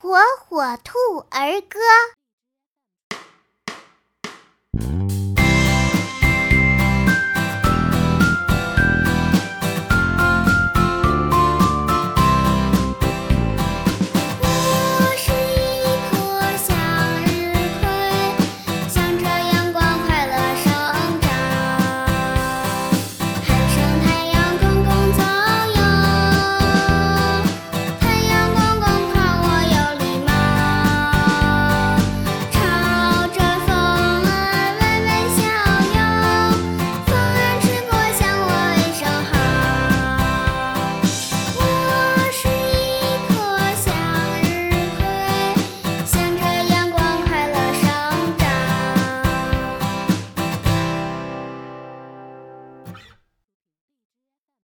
火火兔儿歌。